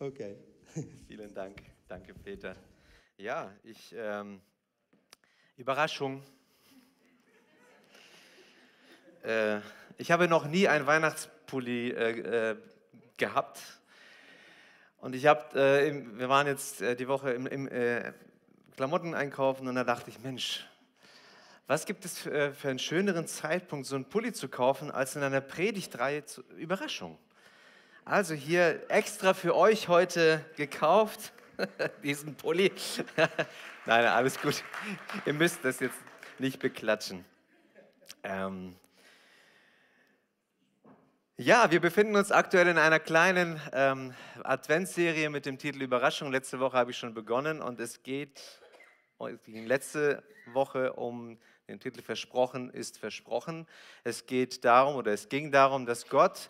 Okay. Vielen Dank. Danke, Peter. Ja, ich, ähm, Überraschung. Äh, ich habe noch nie einen Weihnachtspulli äh, äh, gehabt. Und ich habe, äh, wir waren jetzt äh, die Woche im, im äh, Klamotten einkaufen und da dachte ich, Mensch, was gibt es für, für einen schöneren Zeitpunkt, so einen Pulli zu kaufen, als in einer Predigtreihe zur Überraschung? Also hier extra für euch heute gekauft, diesen Pulli. Nein, alles gut. Ihr müsst das jetzt nicht beklatschen. Ähm ja, wir befinden uns aktuell in einer kleinen ähm, Adventsserie mit dem Titel Überraschung. Letzte Woche habe ich schon begonnen und es geht es ging letzte Woche um den Titel Versprochen ist versprochen. Es geht darum oder es ging darum, dass Gott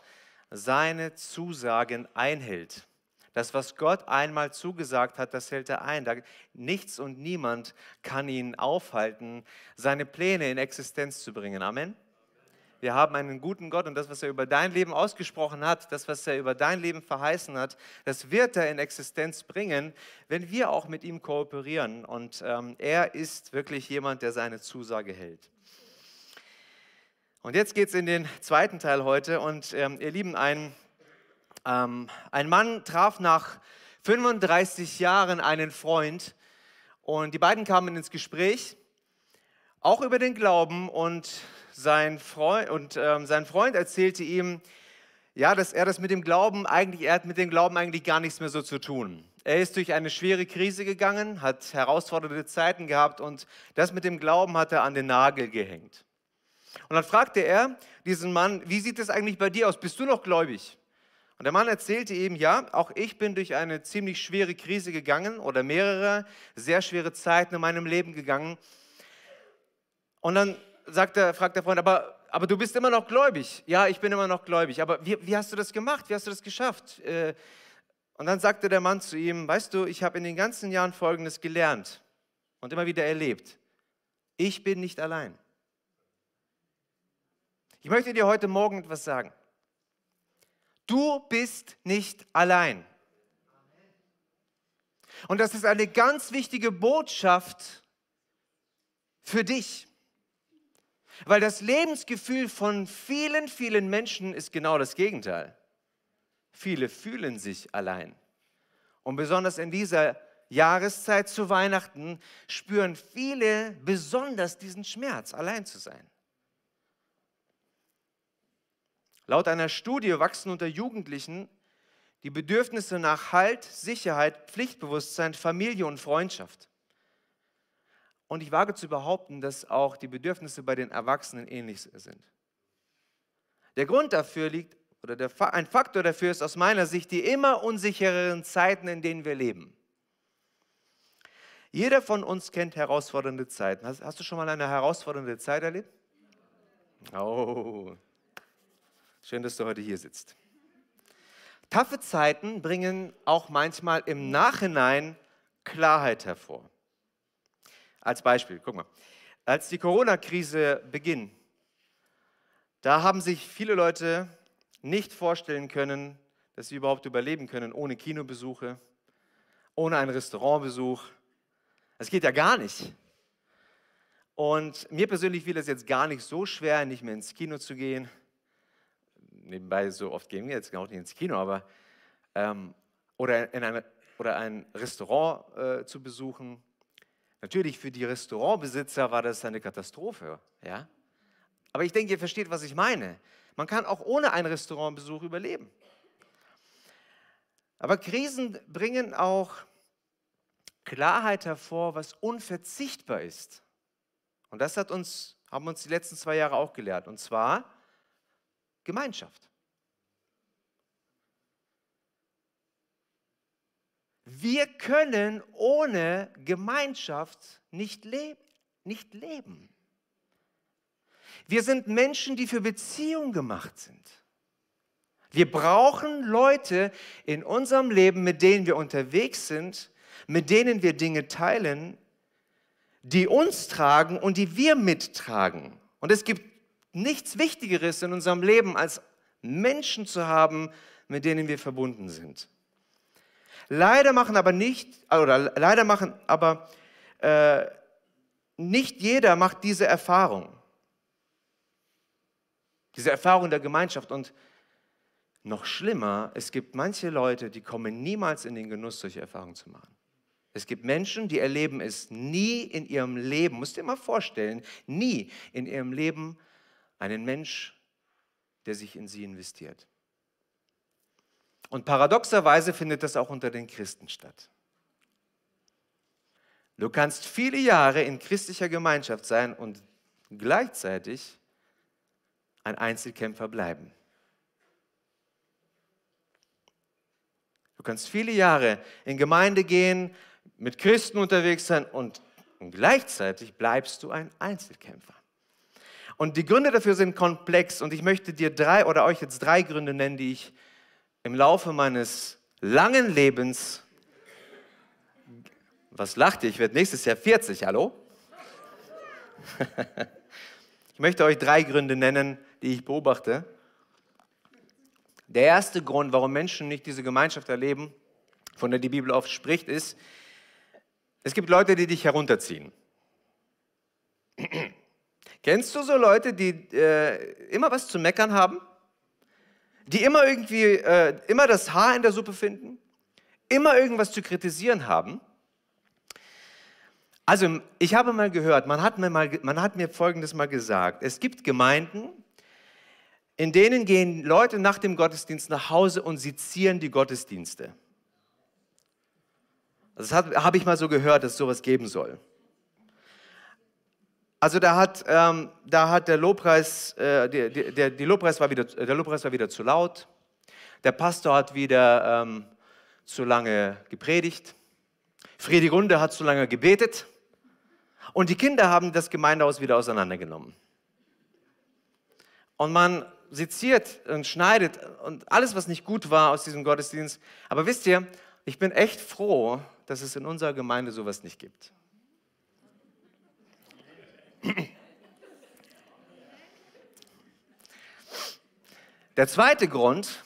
seine Zusagen einhält. Das, was Gott einmal zugesagt hat, das hält er ein. Da, nichts und niemand kann ihn aufhalten, seine Pläne in Existenz zu bringen. Amen. Wir haben einen guten Gott und das, was er über dein Leben ausgesprochen hat, das, was er über dein Leben verheißen hat, das wird er in Existenz bringen, wenn wir auch mit ihm kooperieren. Und ähm, er ist wirklich jemand, der seine Zusage hält. Und jetzt geht es in den zweiten Teil heute. Und ähm, ihr Lieben, ein, ähm, ein Mann traf nach 35 Jahren einen Freund und die beiden kamen ins Gespräch, auch über den Glauben. Und sein Freund, und, ähm, sein Freund erzählte ihm, ja, dass er das mit dem Glauben eigentlich, er hat mit dem Glauben eigentlich gar nichts mehr so zu tun. Er ist durch eine schwere Krise gegangen, hat herausfordernde Zeiten gehabt und das mit dem Glauben hat er an den Nagel gehängt. Und dann fragte er diesen Mann, wie sieht es eigentlich bei dir aus? Bist du noch gläubig? Und der Mann erzählte ihm, ja, auch ich bin durch eine ziemlich schwere Krise gegangen oder mehrere sehr schwere Zeiten in meinem Leben gegangen. Und dann sagt der, fragt der Freund, aber, aber du bist immer noch gläubig. Ja, ich bin immer noch gläubig. Aber wie, wie hast du das gemacht? Wie hast du das geschafft? Äh, und dann sagte der Mann zu ihm, weißt du, ich habe in den ganzen Jahren Folgendes gelernt und immer wieder erlebt. Ich bin nicht allein. Ich möchte dir heute Morgen etwas sagen. Du bist nicht allein. Und das ist eine ganz wichtige Botschaft für dich. Weil das Lebensgefühl von vielen, vielen Menschen ist genau das Gegenteil. Viele fühlen sich allein. Und besonders in dieser Jahreszeit zu Weihnachten spüren viele besonders diesen Schmerz, allein zu sein. Laut einer Studie wachsen unter Jugendlichen die Bedürfnisse nach Halt, Sicherheit, Pflichtbewusstsein, Familie und Freundschaft. Und ich wage zu behaupten, dass auch die Bedürfnisse bei den Erwachsenen ähnlich sind. Der Grund dafür liegt, oder der, ein Faktor dafür ist aus meiner Sicht die immer unsichereren Zeiten, in denen wir leben. Jeder von uns kennt herausfordernde Zeiten. Hast, hast du schon mal eine herausfordernde Zeit erlebt? Oh, Schön, dass du heute hier sitzt. Taffe Zeiten bringen auch manchmal im Nachhinein Klarheit hervor. Als Beispiel, guck mal, als die Corona-Krise beginnt, da haben sich viele Leute nicht vorstellen können, dass sie überhaupt überleben können ohne Kinobesuche, ohne einen Restaurantbesuch. Das geht ja gar nicht. Und mir persönlich fiel es jetzt gar nicht so schwer, nicht mehr ins Kino zu gehen nebenbei so oft gehen wir jetzt auch nicht ins Kino, aber ähm, oder, in eine, oder ein Restaurant äh, zu besuchen. Natürlich für die Restaurantbesitzer war das eine Katastrophe, ja. Aber ich denke, ihr versteht, was ich meine. Man kann auch ohne einen Restaurantbesuch überleben. Aber Krisen bringen auch Klarheit hervor, was unverzichtbar ist. Und das hat uns, haben uns die letzten zwei Jahre auch gelehrt. Und zwar, Gemeinschaft. Wir können ohne Gemeinschaft nicht, leb nicht leben. Wir sind Menschen, die für Beziehung gemacht sind. Wir brauchen Leute in unserem Leben, mit denen wir unterwegs sind, mit denen wir Dinge teilen, die uns tragen und die wir mittragen. Und es gibt nichts Wichtigeres in unserem Leben, als Menschen zu haben, mit denen wir verbunden sind. Leider machen aber nicht, oder leider machen aber äh, nicht jeder macht diese Erfahrung. Diese Erfahrung der Gemeinschaft. Und noch schlimmer, es gibt manche Leute, die kommen niemals in den Genuss, solche Erfahrungen zu machen. Es gibt Menschen, die erleben es nie in ihrem Leben, musst dir mal vorstellen, nie in ihrem Leben einen Mensch, der sich in sie investiert. Und paradoxerweise findet das auch unter den Christen statt. Du kannst viele Jahre in christlicher Gemeinschaft sein und gleichzeitig ein Einzelkämpfer bleiben. Du kannst viele Jahre in Gemeinde gehen, mit Christen unterwegs sein und gleichzeitig bleibst du ein Einzelkämpfer. Und die Gründe dafür sind komplex und ich möchte dir drei oder euch jetzt drei Gründe nennen, die ich im Laufe meines langen Lebens, was lacht ihr, ich werde nächstes Jahr 40, hallo? Ich möchte euch drei Gründe nennen, die ich beobachte. Der erste Grund, warum Menschen nicht diese Gemeinschaft erleben, von der die Bibel oft spricht, ist, es gibt Leute, die dich herunterziehen. Kennst du so Leute, die äh, immer was zu meckern haben? Die immer irgendwie, äh, immer das Haar in der Suppe finden? Immer irgendwas zu kritisieren haben? Also, ich habe mal gehört, man hat mir, mal, man hat mir Folgendes mal gesagt. Es gibt Gemeinden, in denen gehen Leute nach dem Gottesdienst nach Hause und sie zieren die Gottesdienste. Das habe ich mal so gehört, dass es sowas geben soll. Also da hat, ähm, da hat der Lobpreis, äh, die, der, die Lobpreis war wieder, der Lobpreis war wieder zu laut. Der Pastor hat wieder ähm, zu lange gepredigt. Friedegunde hat zu lange gebetet. Und die Kinder haben das Gemeindehaus wieder auseinandergenommen. Und man seziert und schneidet und alles, was nicht gut war aus diesem Gottesdienst. Aber wisst ihr, ich bin echt froh, dass es in unserer Gemeinde sowas nicht gibt. Der zweite Grund,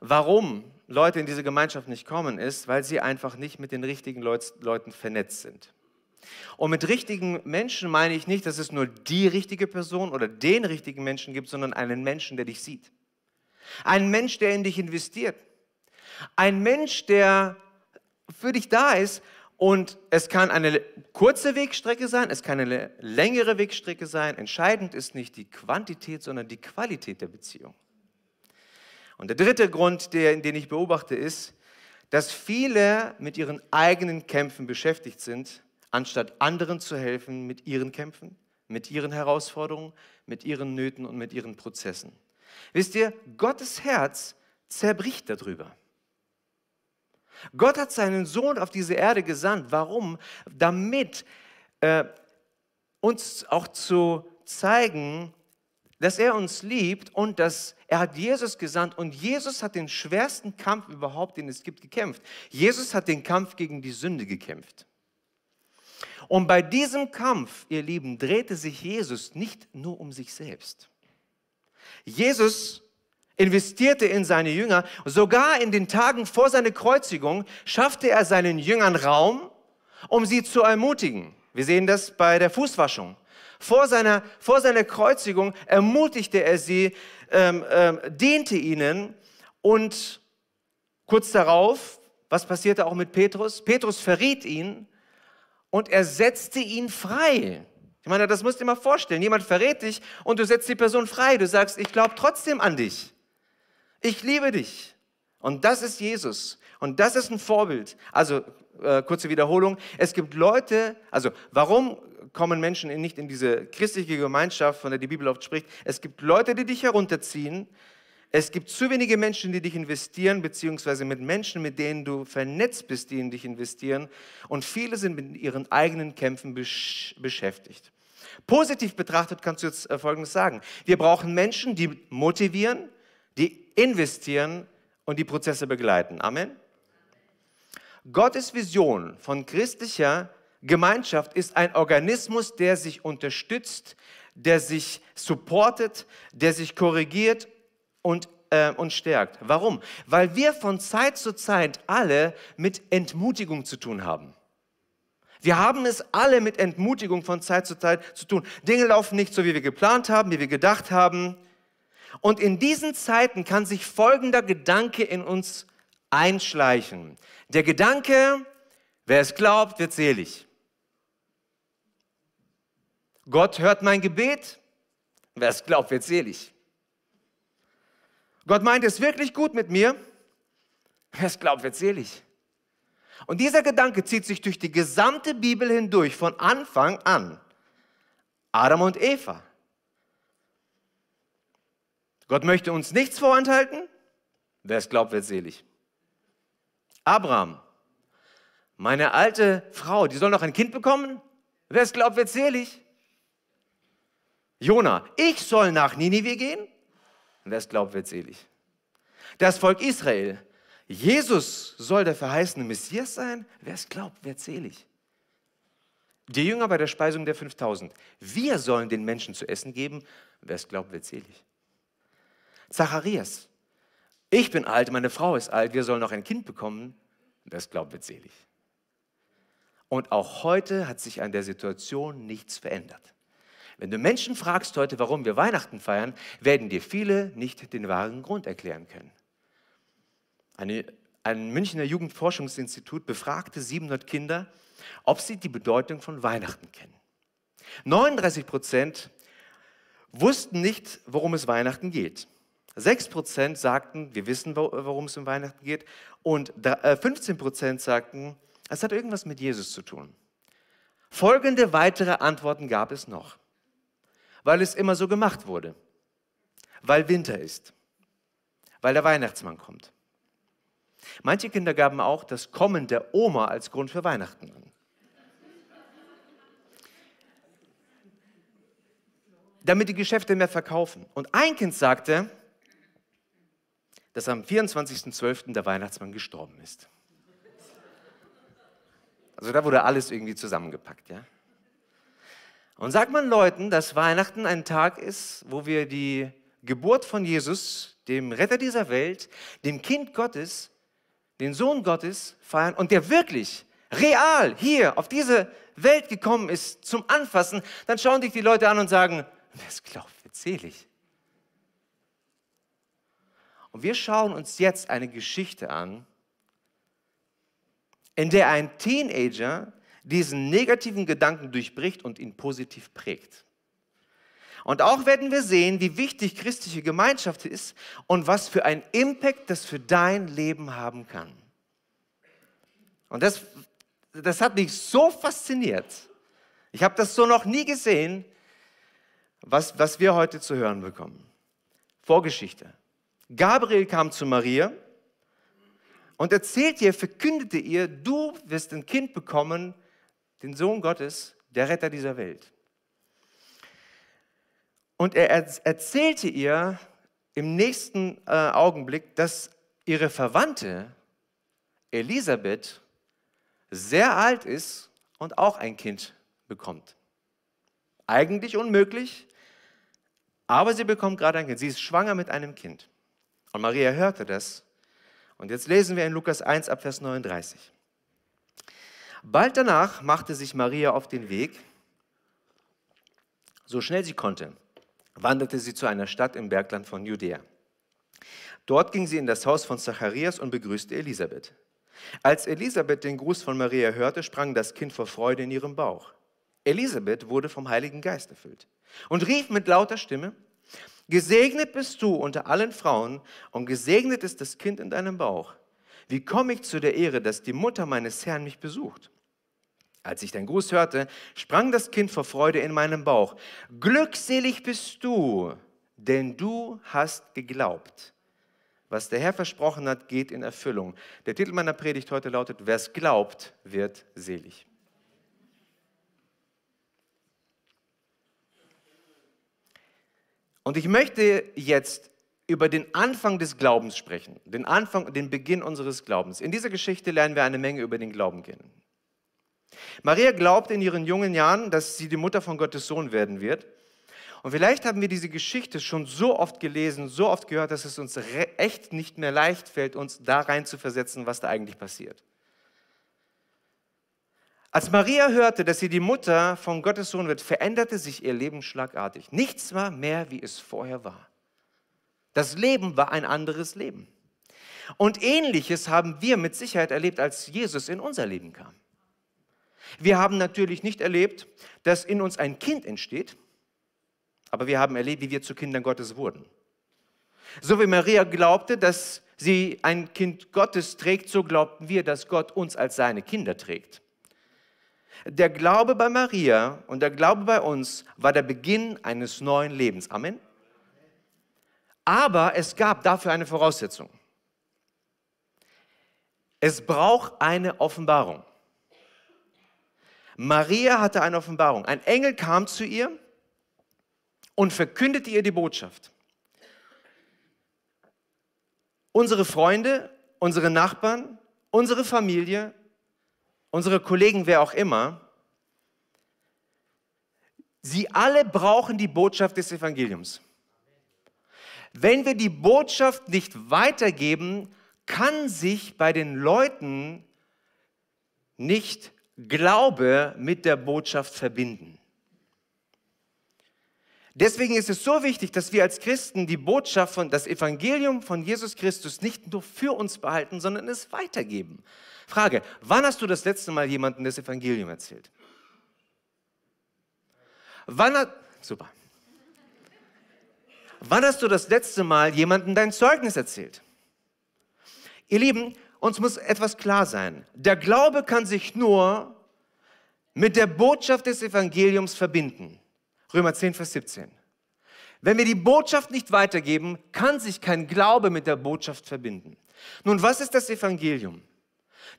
warum Leute in diese Gemeinschaft nicht kommen, ist, weil sie einfach nicht mit den richtigen Leuten vernetzt sind. Und mit richtigen Menschen meine ich nicht, dass es nur die richtige Person oder den richtigen Menschen gibt, sondern einen Menschen, der dich sieht. Ein Mensch, der in dich investiert. Ein Mensch, der für dich da ist und es kann eine kurze Wegstrecke sein, es kann eine längere Wegstrecke sein. Entscheidend ist nicht die Quantität, sondern die Qualität der Beziehung. Und der dritte Grund, der, den ich beobachte, ist, dass viele mit ihren eigenen Kämpfen beschäftigt sind, anstatt anderen zu helfen mit ihren Kämpfen, mit ihren Herausforderungen, mit ihren Nöten und mit ihren Prozessen. Wisst ihr, Gottes Herz zerbricht darüber. Gott hat seinen Sohn auf diese Erde gesandt. Warum? Damit äh, uns auch zu zeigen, dass er uns liebt und dass er hat Jesus gesandt und Jesus hat den schwersten Kampf überhaupt, den es gibt, gekämpft. Jesus hat den Kampf gegen die Sünde gekämpft. Und bei diesem Kampf, ihr Lieben, drehte sich Jesus nicht nur um sich selbst. Jesus investierte in seine Jünger. Sogar in den Tagen vor seiner Kreuzigung schaffte er seinen Jüngern Raum, um sie zu ermutigen. Wir sehen das bei der Fußwaschung. Vor seiner, vor seiner Kreuzigung ermutigte er sie, ähm, ähm, diente ihnen und kurz darauf, was passierte auch mit Petrus? Petrus verriet ihn und er setzte ihn frei. Ich meine, das musst du dir mal vorstellen. Jemand verrät dich und du setzt die Person frei. Du sagst, ich glaube trotzdem an dich. Ich liebe dich. Und das ist Jesus. Und das ist ein Vorbild. Also, äh, kurze Wiederholung. Es gibt Leute, also warum kommen Menschen nicht in diese christliche Gemeinschaft, von der die Bibel oft spricht? Es gibt Leute, die dich herunterziehen. Es gibt zu wenige Menschen, die dich investieren, beziehungsweise mit Menschen, mit denen du vernetzt bist, die in dich investieren. Und viele sind mit ihren eigenen Kämpfen besch beschäftigt. Positiv betrachtet kannst du jetzt äh, Folgendes sagen. Wir brauchen Menschen, die motivieren, die investieren und die Prozesse begleiten. Amen. Gottes Vision von christlicher Gemeinschaft ist ein Organismus, der sich unterstützt, der sich supportet, der sich korrigiert und äh, uns stärkt. Warum? Weil wir von Zeit zu Zeit alle mit Entmutigung zu tun haben. Wir haben es alle mit Entmutigung von Zeit zu Zeit zu tun. Dinge laufen nicht so, wie wir geplant haben, wie wir gedacht haben. Und in diesen Zeiten kann sich folgender Gedanke in uns einschleichen. Der Gedanke, wer es glaubt, wird selig. Gott hört mein Gebet, wer es glaubt, wird selig. Gott meint es wirklich gut mit mir, wer es glaubt, wird selig. Und dieser Gedanke zieht sich durch die gesamte Bibel hindurch, von Anfang an. Adam und Eva. Gott möchte uns nichts vorenthalten. Wer es glaubt, wird selig. Abraham, meine alte Frau, die soll noch ein Kind bekommen. Wer es glaubt, wird selig. Jona, ich soll nach Ninive gehen. Wer es glaubt, wird selig. Das Volk Israel, Jesus soll der verheißene Messias sein. Wer es glaubt, wird selig. Die Jünger bei der Speisung der 5000. Wir sollen den Menschen zu essen geben. Wer es glaubt, wird selig. Zacharias. Ich bin alt, meine Frau ist alt, wir sollen noch ein Kind bekommen. Das glaubt wird selig. Und auch heute hat sich an der Situation nichts verändert. Wenn du Menschen fragst heute, warum wir Weihnachten feiern, werden dir viele nicht den wahren Grund erklären können. Eine, ein Münchner Jugendforschungsinstitut befragte 700 Kinder, ob sie die Bedeutung von Weihnachten kennen. 39 Prozent wussten nicht, worum es Weihnachten geht. 6% sagten, wir wissen, worum es um Weihnachten geht. Und 15% äh, sagten, es hat irgendwas mit Jesus zu tun. Folgende weitere Antworten gab es noch. Weil es immer so gemacht wurde. Weil Winter ist. Weil der Weihnachtsmann kommt. Manche Kinder gaben auch das Kommen der Oma als Grund für Weihnachten an. Damit die Geschäfte mehr verkaufen. Und ein Kind sagte, dass am 24.12. der Weihnachtsmann gestorben ist. Also da wurde alles irgendwie zusammengepackt, ja. Und sagt man Leuten, dass Weihnachten ein Tag ist, wo wir die Geburt von Jesus, dem Retter dieser Welt, dem Kind Gottes, den Sohn Gottes feiern und der wirklich real hier auf diese Welt gekommen ist zum Anfassen, dann schauen dich die Leute an und sagen, es glaubt, wird selig. Und wir schauen uns jetzt eine Geschichte an, in der ein Teenager diesen negativen Gedanken durchbricht und ihn positiv prägt. Und auch werden wir sehen, wie wichtig christliche Gemeinschaft ist und was für einen Impact das für dein Leben haben kann. Und das, das hat mich so fasziniert. Ich habe das so noch nie gesehen, was, was wir heute zu hören bekommen. Vorgeschichte. Gabriel kam zu Maria und erzählt ihr, verkündete ihr, du wirst ein Kind bekommen, den Sohn Gottes, der Retter dieser Welt. Und er erzählte ihr im nächsten äh, Augenblick, dass ihre Verwandte Elisabeth sehr alt ist und auch ein Kind bekommt. Eigentlich unmöglich, aber sie bekommt gerade ein Kind. Sie ist schwanger mit einem Kind. Und Maria hörte das. Und jetzt lesen wir in Lukas 1 ab Vers 39. Bald danach machte sich Maria auf den Weg. So schnell sie konnte, wanderte sie zu einer Stadt im Bergland von Judäa. Dort ging sie in das Haus von Zacharias und begrüßte Elisabeth. Als Elisabeth den Gruß von Maria hörte, sprang das Kind vor Freude in ihrem Bauch. Elisabeth wurde vom Heiligen Geist erfüllt und rief mit lauter Stimme, Gesegnet bist du unter allen Frauen und gesegnet ist das Kind in deinem Bauch. Wie komme ich zu der Ehre, dass die Mutter meines Herrn mich besucht? Als ich deinen Gruß hörte, sprang das Kind vor Freude in meinem Bauch. Glückselig bist du, denn du hast geglaubt. Was der Herr versprochen hat, geht in Erfüllung. Der Titel meiner Predigt heute lautet, wer es glaubt, wird selig. Und ich möchte jetzt über den Anfang des Glaubens sprechen, den Anfang, den Beginn unseres Glaubens. In dieser Geschichte lernen wir eine Menge über den Glauben kennen. Maria glaubt in ihren jungen Jahren, dass sie die Mutter von Gottes Sohn werden wird. Und vielleicht haben wir diese Geschichte schon so oft gelesen, so oft gehört, dass es uns echt nicht mehr leicht fällt, uns da rein zu versetzen, was da eigentlich passiert. Als Maria hörte, dass sie die Mutter von Gottes Sohn wird, veränderte sich ihr Leben schlagartig. Nichts war mehr, wie es vorher war. Das Leben war ein anderes Leben. Und ähnliches haben wir mit Sicherheit erlebt, als Jesus in unser Leben kam. Wir haben natürlich nicht erlebt, dass in uns ein Kind entsteht, aber wir haben erlebt, wie wir zu Kindern Gottes wurden. So wie Maria glaubte, dass sie ein Kind Gottes trägt, so glaubten wir, dass Gott uns als seine Kinder trägt. Der Glaube bei Maria und der Glaube bei uns war der Beginn eines neuen Lebens. Amen. Aber es gab dafür eine Voraussetzung. Es braucht eine Offenbarung. Maria hatte eine Offenbarung. Ein Engel kam zu ihr und verkündete ihr die Botschaft. Unsere Freunde, unsere Nachbarn, unsere Familie, unsere Kollegen, wer auch immer, sie alle brauchen die Botschaft des Evangeliums. Wenn wir die Botschaft nicht weitergeben, kann sich bei den Leuten nicht Glaube mit der Botschaft verbinden. Deswegen ist es so wichtig, dass wir als Christen die Botschaft von das Evangelium von Jesus Christus nicht nur für uns behalten, sondern es weitergeben. Frage, wann hast du das letzte Mal jemandem das Evangelium erzählt? Wann hat, super. Wann hast du das letzte Mal jemandem dein Zeugnis erzählt? Ihr Lieben, uns muss etwas klar sein. Der Glaube kann sich nur mit der Botschaft des Evangeliums verbinden. Römer 10, Vers 17. Wenn wir die Botschaft nicht weitergeben, kann sich kein Glaube mit der Botschaft verbinden. Nun, was ist das Evangelium?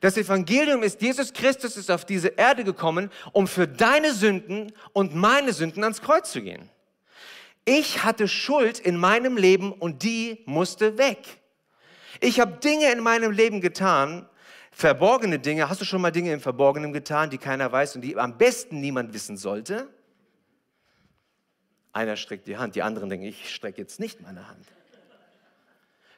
Das Evangelium ist, Jesus Christus ist auf diese Erde gekommen, um für deine Sünden und meine Sünden ans Kreuz zu gehen. Ich hatte Schuld in meinem Leben und die musste weg. Ich habe Dinge in meinem Leben getan, verborgene Dinge. Hast du schon mal Dinge im Verborgenen getan, die keiner weiß und die am besten niemand wissen sollte? Einer streckt die Hand, die anderen denken, ich strecke jetzt nicht meine Hand.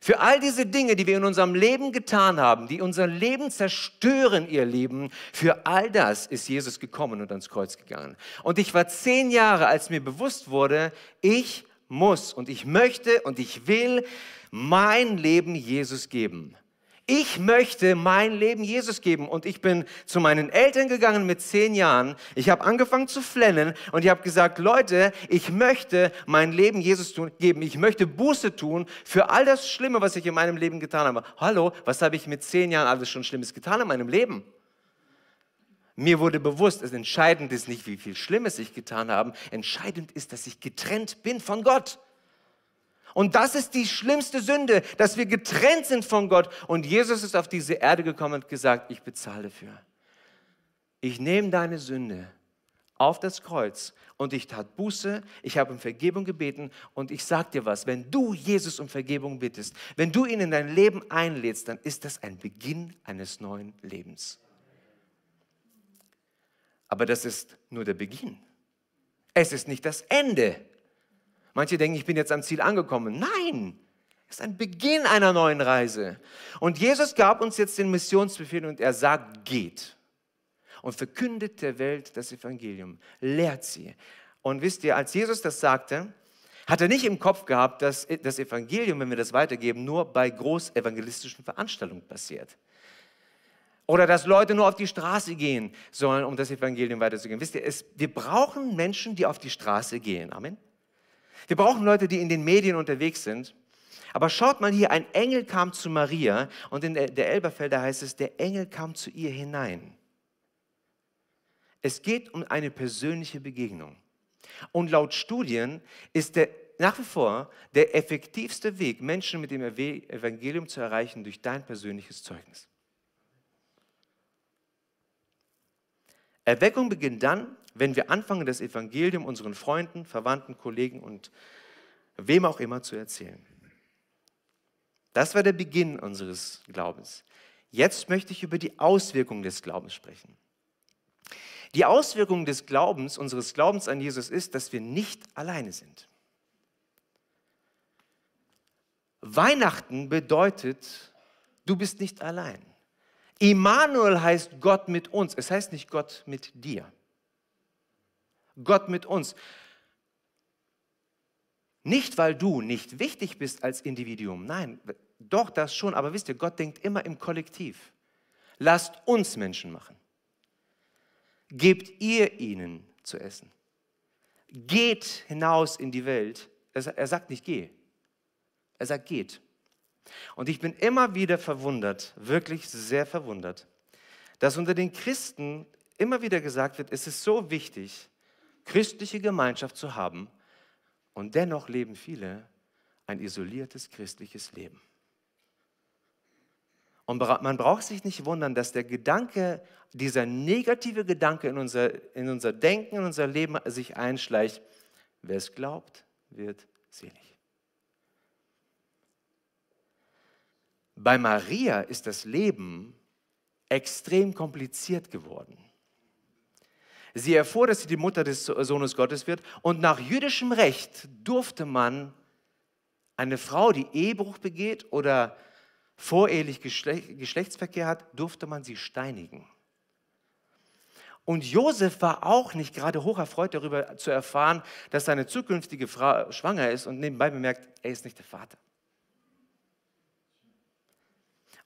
Für all diese Dinge, die wir in unserem Leben getan haben, die unser Leben zerstören, ihr Lieben, für all das ist Jesus gekommen und ans Kreuz gegangen. Und ich war zehn Jahre, als mir bewusst wurde, ich muss und ich möchte und ich will mein Leben Jesus geben. Ich möchte mein Leben Jesus geben. Und ich bin zu meinen Eltern gegangen mit zehn Jahren. Ich habe angefangen zu flennen und ich habe gesagt, Leute, ich möchte mein Leben Jesus geben. Ich möchte Buße tun für all das Schlimme, was ich in meinem Leben getan habe. Hallo, was habe ich mit zehn Jahren alles schon Schlimmes getan in meinem Leben? Mir wurde bewusst, es entscheidend ist nicht, wie viel Schlimmes ich getan habe. Entscheidend ist, dass ich getrennt bin von Gott. Und das ist die schlimmste Sünde, dass wir getrennt sind von Gott. Und Jesus ist auf diese Erde gekommen und gesagt, ich bezahle dafür. Ich nehme deine Sünde auf das Kreuz und ich tat Buße, ich habe um Vergebung gebeten und ich sage dir was, wenn du Jesus um Vergebung bittest, wenn du ihn in dein Leben einlädst, dann ist das ein Beginn eines neuen Lebens. Aber das ist nur der Beginn. Es ist nicht das Ende. Manche denken, ich bin jetzt am Ziel angekommen. Nein, es ist ein Beginn einer neuen Reise. Und Jesus gab uns jetzt den Missionsbefehl und er sagt, geht und verkündet der Welt das Evangelium, lehrt sie. Und wisst ihr, als Jesus das sagte, hat er nicht im Kopf gehabt, dass das Evangelium, wenn wir das weitergeben, nur bei großevangelistischen Veranstaltungen passiert. Oder dass Leute nur auf die Straße gehen sollen, um das Evangelium weiterzugeben. Wisst ihr, es, wir brauchen Menschen, die auf die Straße gehen. Amen. Wir brauchen Leute, die in den Medien unterwegs sind. Aber schaut mal hier, ein Engel kam zu Maria und in der Elberfelder heißt es, der Engel kam zu ihr hinein. Es geht um eine persönliche Begegnung. Und laut Studien ist der nach wie vor der effektivste Weg, Menschen mit dem Evangelium zu erreichen, durch dein persönliches Zeugnis. Erweckung beginnt dann, wenn wir anfangen, das Evangelium unseren Freunden, Verwandten, Kollegen und wem auch immer zu erzählen. Das war der Beginn unseres Glaubens. Jetzt möchte ich über die Auswirkungen des Glaubens sprechen. Die Auswirkung des Glaubens, unseres Glaubens an Jesus ist, dass wir nicht alleine sind. Weihnachten bedeutet, du bist nicht allein. Immanuel heißt Gott mit uns. Es heißt nicht Gott mit dir. Gott mit uns. Nicht, weil du nicht wichtig bist als Individuum. Nein, doch das schon. Aber wisst ihr, Gott denkt immer im Kollektiv. Lasst uns Menschen machen. Gebt ihr ihnen zu essen. Geht hinaus in die Welt. Er sagt nicht geh. Er sagt geht. Und ich bin immer wieder verwundert, wirklich sehr verwundert, dass unter den Christen immer wieder gesagt wird, es ist so wichtig, christliche Gemeinschaft zu haben und dennoch leben viele ein isoliertes christliches Leben. Und man braucht sich nicht wundern, dass der Gedanke, dieser negative Gedanke in unser, in unser Denken, in unser Leben sich einschleicht. Wer es glaubt, wird selig. Bei Maria ist das Leben extrem kompliziert geworden. Sie erfuhr, dass sie die Mutter des Sohnes Gottes wird und nach jüdischem Recht durfte man eine Frau, die Ehebruch begeht oder vorehelich Geschlechtsverkehr hat, durfte man sie steinigen. Und Josef war auch nicht gerade hoch erfreut darüber zu erfahren, dass seine zukünftige Frau schwanger ist und nebenbei bemerkt, er ist nicht der Vater.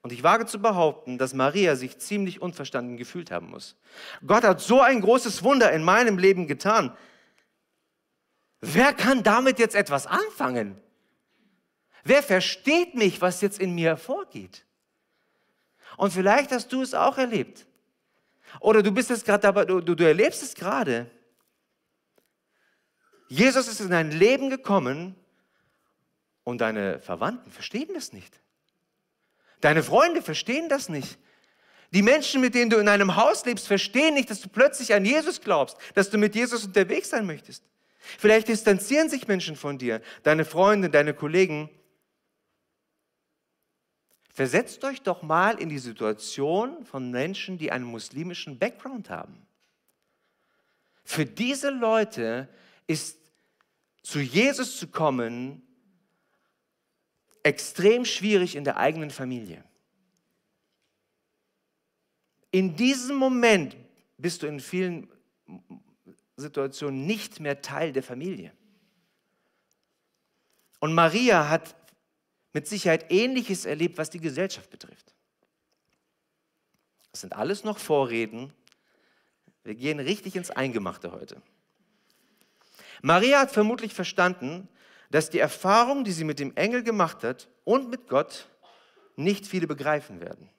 Und ich wage zu behaupten, dass Maria sich ziemlich unverstanden gefühlt haben muss. Gott hat so ein großes Wunder in meinem Leben getan. Wer kann damit jetzt etwas anfangen? Wer versteht mich, was jetzt in mir vorgeht? Und vielleicht hast du es auch erlebt. Oder du bist es gerade dabei, du, du erlebst es gerade. Jesus ist in dein Leben gekommen und deine Verwandten verstehen das nicht. Deine Freunde verstehen das nicht. Die Menschen, mit denen du in einem Haus lebst, verstehen nicht, dass du plötzlich an Jesus glaubst, dass du mit Jesus unterwegs sein möchtest. Vielleicht distanzieren sich Menschen von dir, deine Freunde, deine Kollegen. Versetzt euch doch mal in die Situation von Menschen, die einen muslimischen Background haben. Für diese Leute ist zu Jesus zu kommen extrem schwierig in der eigenen Familie. In diesem Moment bist du in vielen Situationen nicht mehr Teil der Familie. Und Maria hat mit Sicherheit Ähnliches erlebt, was die Gesellschaft betrifft. Das sind alles noch Vorreden. Wir gehen richtig ins Eingemachte heute. Maria hat vermutlich verstanden, dass die Erfahrung, die sie mit dem Engel gemacht hat und mit Gott, nicht viele begreifen werden.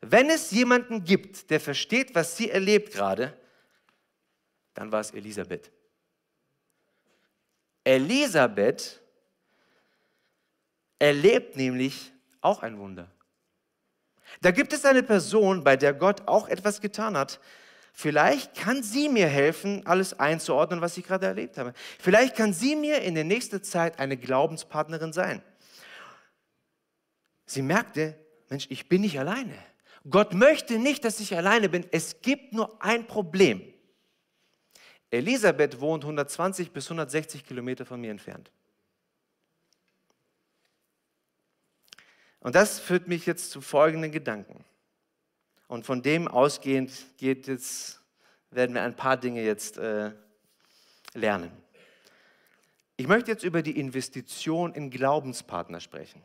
Wenn es jemanden gibt, der versteht, was sie erlebt gerade, dann war es Elisabeth. Elisabeth erlebt nämlich auch ein Wunder. Da gibt es eine Person, bei der Gott auch etwas getan hat, Vielleicht kann sie mir helfen, alles einzuordnen, was ich gerade erlebt habe. Vielleicht kann sie mir in der nächsten Zeit eine Glaubenspartnerin sein. Sie merkte, Mensch, ich bin nicht alleine. Gott möchte nicht, dass ich alleine bin. Es gibt nur ein Problem. Elisabeth wohnt 120 bis 160 Kilometer von mir entfernt. Und das führt mich jetzt zu folgenden Gedanken. Und von dem ausgehend geht jetzt, werden wir ein paar Dinge jetzt äh, lernen. Ich möchte jetzt über die Investition in Glaubenspartner sprechen.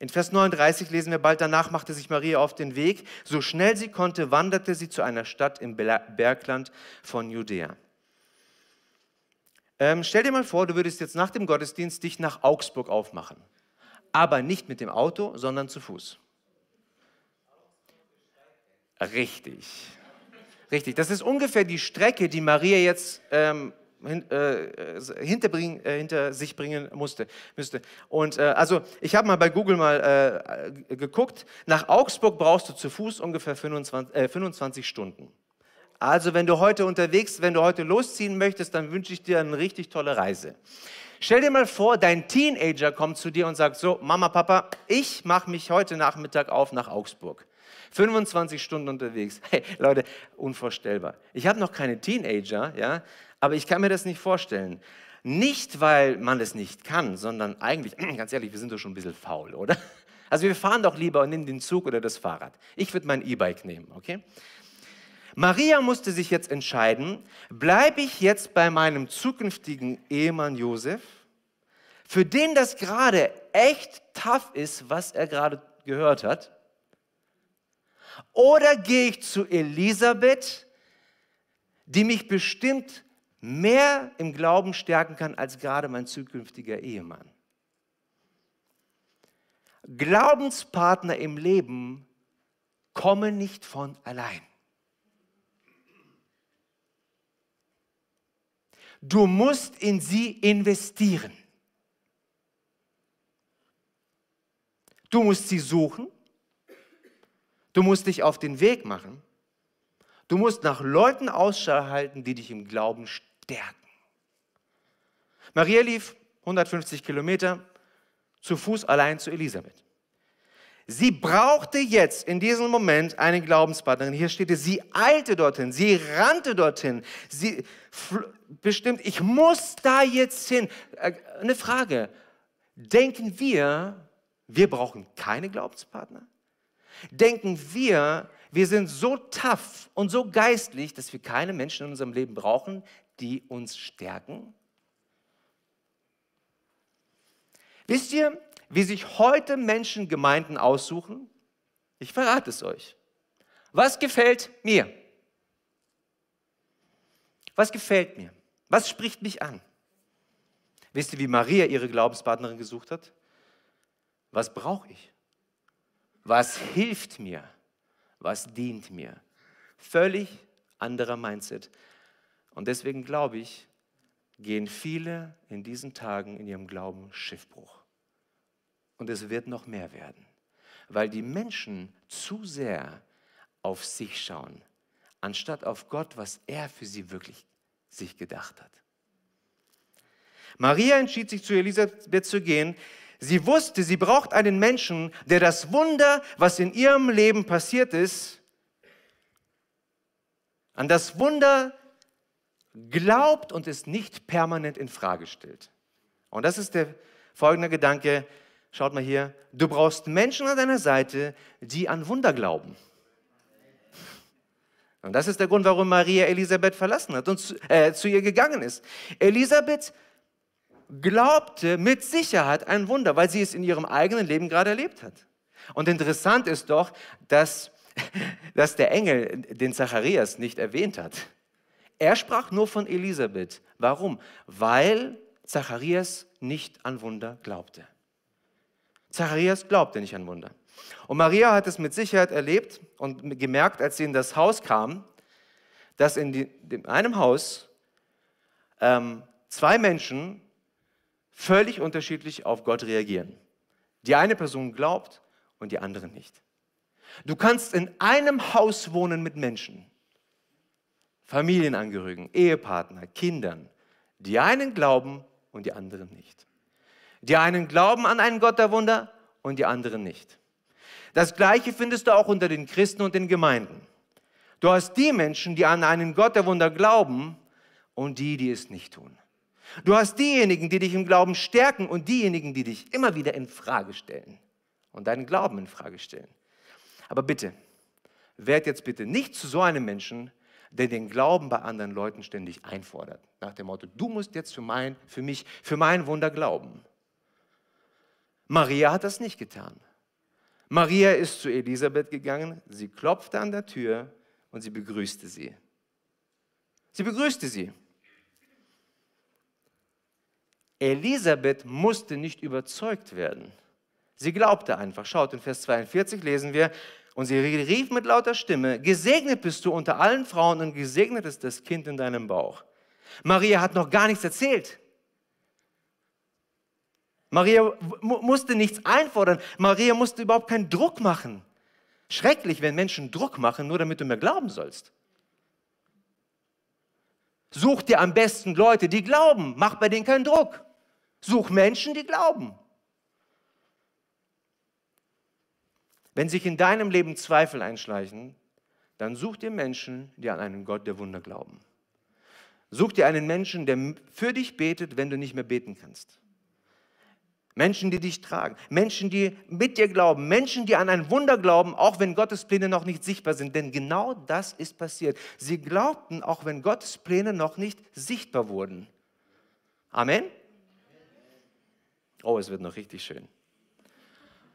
In Vers 39 lesen wir, bald danach machte sich Maria auf den Weg. So schnell sie konnte, wanderte sie zu einer Stadt im Bergland von Judäa. Ähm, stell dir mal vor, du würdest jetzt nach dem Gottesdienst dich nach Augsburg aufmachen. Aber nicht mit dem Auto, sondern zu Fuß. Richtig. Richtig. Das ist ungefähr die Strecke, die Maria jetzt ähm, hin, äh, hinter, äh, hinter, sich bringen musste, müsste. Und äh, also ich habe mal bei Google mal äh, geguckt. Nach Augsburg brauchst du zu Fuß ungefähr 25, 25 äh, Stunden. Also wenn du heute unterwegs, wenn du heute losziehen möchtest, dann wünsche ich dir eine richtig tolle Reise. Stell dir mal vor, dein Teenager kommt zu dir und sagt so, Mama, Papa, ich mache mich heute Nachmittag auf nach Augsburg. 25 Stunden unterwegs. Hey, Leute, unvorstellbar. Ich habe noch keine Teenager, ja, aber ich kann mir das nicht vorstellen. Nicht, weil man es nicht kann, sondern eigentlich, ganz ehrlich, wir sind doch schon ein bisschen faul, oder? Also wir fahren doch lieber und nehmen den Zug oder das Fahrrad. Ich würde mein E-Bike nehmen, okay? Maria musste sich jetzt entscheiden, bleibe ich jetzt bei meinem zukünftigen Ehemann Josef, für den das gerade echt tough ist, was er gerade gehört hat, oder gehe ich zu Elisabeth, die mich bestimmt mehr im Glauben stärken kann als gerade mein zukünftiger Ehemann. Glaubenspartner im Leben kommen nicht von allein. Du musst in sie investieren. Du musst sie suchen. Du musst dich auf den Weg machen. Du musst nach Leuten Ausschau halten, die dich im Glauben stärken. Maria lief 150 Kilometer zu Fuß allein zu Elisabeth. Sie brauchte jetzt in diesem Moment eine Glaubenspartnerin. Hier steht es, sie eilte dorthin, sie rannte dorthin. Sie bestimmt, ich muss da jetzt hin. Äh, eine Frage, denken wir, wir brauchen keine Glaubenspartner? Denken wir, wir sind so tough und so geistlich, dass wir keine Menschen in unserem Leben brauchen, die uns stärken? Wisst ihr, wie sich heute Menschen Gemeinden aussuchen? Ich verrate es euch. Was gefällt mir? Was gefällt mir? Was spricht mich an? Wisst ihr, wie Maria ihre Glaubenspartnerin gesucht hat? Was brauche ich? Was hilft mir? Was dient mir? Völlig anderer Mindset. Und deswegen glaube ich, gehen viele in diesen Tagen in ihrem Glauben Schiffbruch. Und es wird noch mehr werden, weil die Menschen zu sehr auf sich schauen, anstatt auf Gott, was er für sie wirklich sich gedacht hat. Maria entschied sich zu Elisabeth zu gehen. Sie wusste, sie braucht einen Menschen, der das Wunder, was in ihrem Leben passiert ist, an das Wunder glaubt und es nicht permanent in Frage stellt. Und das ist der folgende Gedanke, Schaut mal hier, du brauchst Menschen an deiner Seite, die an Wunder glauben. Und das ist der Grund, warum Maria Elisabeth verlassen hat und zu, äh, zu ihr gegangen ist. Elisabeth glaubte mit Sicherheit ein Wunder, weil sie es in ihrem eigenen Leben gerade erlebt hat. Und interessant ist doch, dass, dass der Engel den Zacharias nicht erwähnt hat. Er sprach nur von Elisabeth. Warum? Weil Zacharias nicht an Wunder glaubte. Zacharias glaubte nicht an Wunder. Und Maria hat es mit Sicherheit erlebt und gemerkt, als sie in das Haus kam, dass in, einem Haus ähm, zwei Menschen völlig unterschiedlich auf Gott reagieren. Die eine Person glaubt und die andere nicht. Du kannst in einem Haus wohnen mit Menschen, Familienangehörigen, Ehepartner, Kindern. Die einen glauben und die anderen nicht. Die einen glauben an einen Gott der Wunder und die anderen nicht. Das Gleiche findest du auch unter den Christen und den Gemeinden. Du hast die Menschen, die an einen Gott der Wunder glauben und die, die es nicht tun. Du hast diejenigen, die dich im Glauben stärken und diejenigen, die dich immer wieder in Frage stellen und deinen Glauben in Frage stellen. Aber bitte, werd jetzt bitte nicht zu so einem Menschen, der den Glauben bei anderen Leuten ständig einfordert. Nach dem Motto, du musst jetzt für, mein, für mich, für mein Wunder glauben. Maria hat das nicht getan. Maria ist zu Elisabeth gegangen, sie klopfte an der Tür und sie begrüßte sie. Sie begrüßte sie. Elisabeth musste nicht überzeugt werden. Sie glaubte einfach. Schaut, in Vers 42 lesen wir, und sie rief mit lauter Stimme, gesegnet bist du unter allen Frauen und gesegnet ist das Kind in deinem Bauch. Maria hat noch gar nichts erzählt. Maria musste nichts einfordern. Maria musste überhaupt keinen Druck machen. Schrecklich, wenn Menschen Druck machen, nur damit du mir glauben sollst. Such dir am besten Leute, die glauben. Mach bei denen keinen Druck. Such Menschen, die glauben. Wenn sich in deinem Leben Zweifel einschleichen, dann such dir Menschen, die an einen Gott der Wunder glauben. Such dir einen Menschen, der für dich betet, wenn du nicht mehr beten kannst. Menschen, die dich tragen, Menschen, die mit dir glauben, Menschen, die an ein Wunder glauben, auch wenn Gottes Pläne noch nicht sichtbar sind. Denn genau das ist passiert. Sie glaubten, auch wenn Gottes Pläne noch nicht sichtbar wurden. Amen? Oh, es wird noch richtig schön.